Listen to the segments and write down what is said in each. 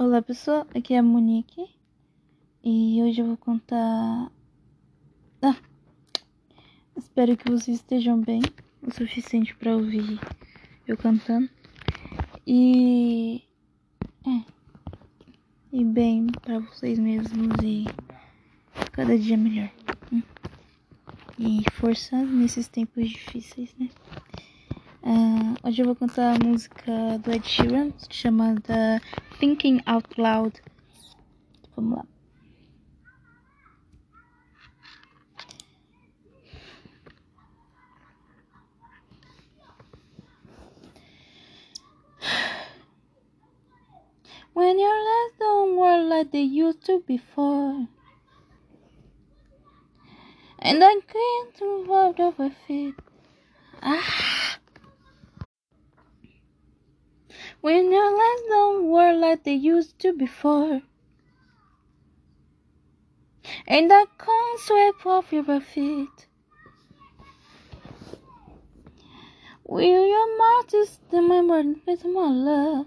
Olá pessoal, aqui é a Monique e hoje eu vou contar. Ah, espero que vocês estejam bem o suficiente para ouvir eu cantando e. É, e bem para vocês mesmos e cada dia melhor. Hum. E força nesses tempos difíceis, né? Uh, hoje eu vou cantar a música do Ed Sheeran chamada Thinking Out Loud. Vamos lá. When your legs don't work like they used to before And I can't walk over feet Ah when your legs don't work like they used to before. And I can't sweep off your feet. Will your mouth just remember with my love?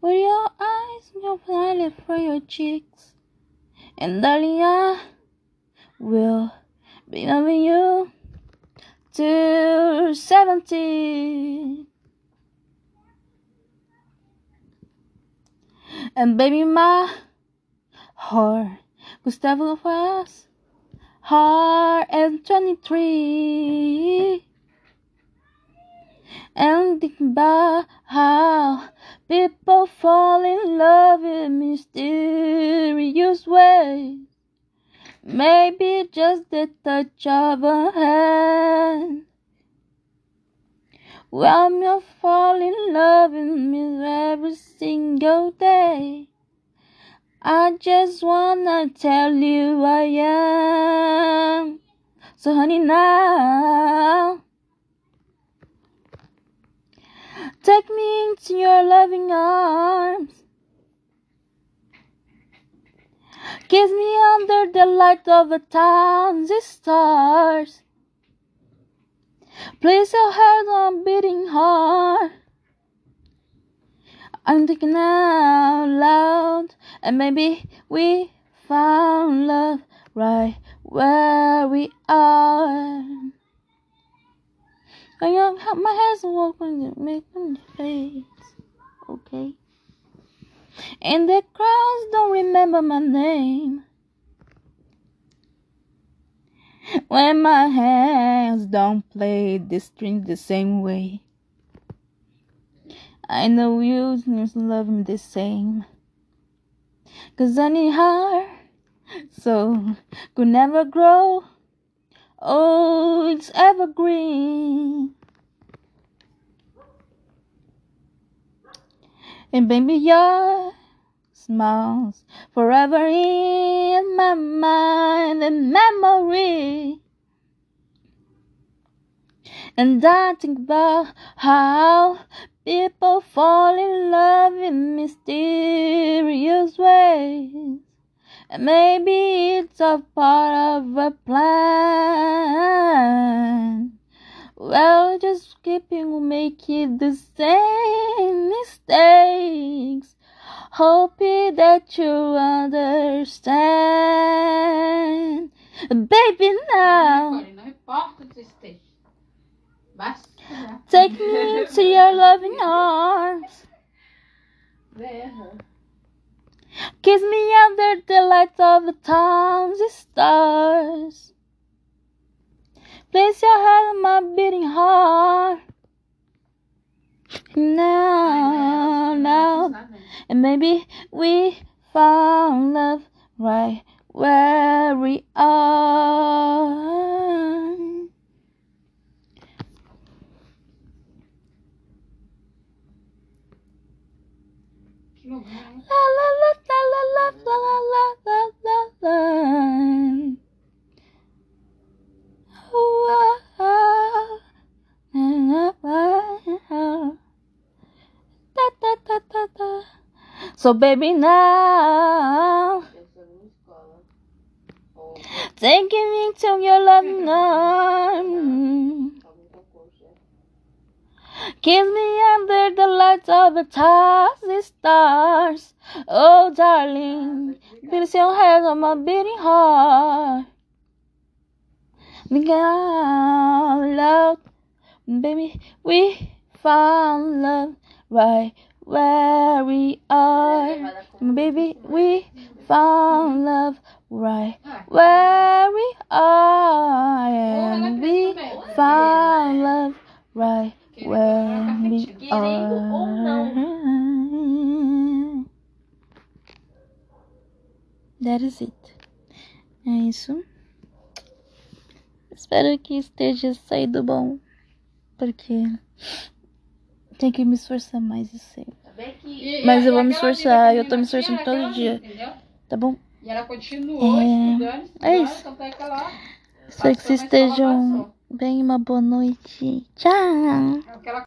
Will your eyes your violet for your cheeks? And darling, I will be loving you to 70. And baby, my heart Gustavo was hard and 23. And think about how people fall in love in mysterious ways. Maybe just the touch of a hand. Well, you fall in love with me every single day. I just wanna tell you I am. So, honey, now take me into your loving arms. Kiss me under the light of a thousand stars. Place your heart on beating heart. I'm thinking out loud, and maybe we found love right where we are. I have my hands make them face, okay? And the crowds don't remember my name. When my hands don't play the strings the same way. I know you just love me the same. Cause I her, so could never grow. Oh, it's evergreen. And baby, your smiles forever in my mind and memory. And I think about how people fall in love in mysterious ways. And maybe it's a part of a plan. Well, just skipping will make it the same mistakes. Hoping that you understand. Baby, now. Take me into your loving arms. Kiss me under the light of a thousand stars. Place your head on my beating heart. Now, now, and maybe we found love right where we are. La la la So baby now Taking me to your love now Kiss me under the lights of the thousand stars. Oh, darling, place your hands on my beating heart. Think out loud, baby, we found love right where we are. Baby, we found love right where we are. And we found love right where we are. That is it. É isso. Espero que esteja saindo bom. Porque tem que me esforçar mais, eu sei. E- Mas e eu vou me esforçar, eu tô me esforçando todo dia. entendeu? Tá bom? E ela continuou É, estudando, é estudando, isso. tanto é que ela Espero que vocês estejam bem. Uma boa noite. Tchau. Aquela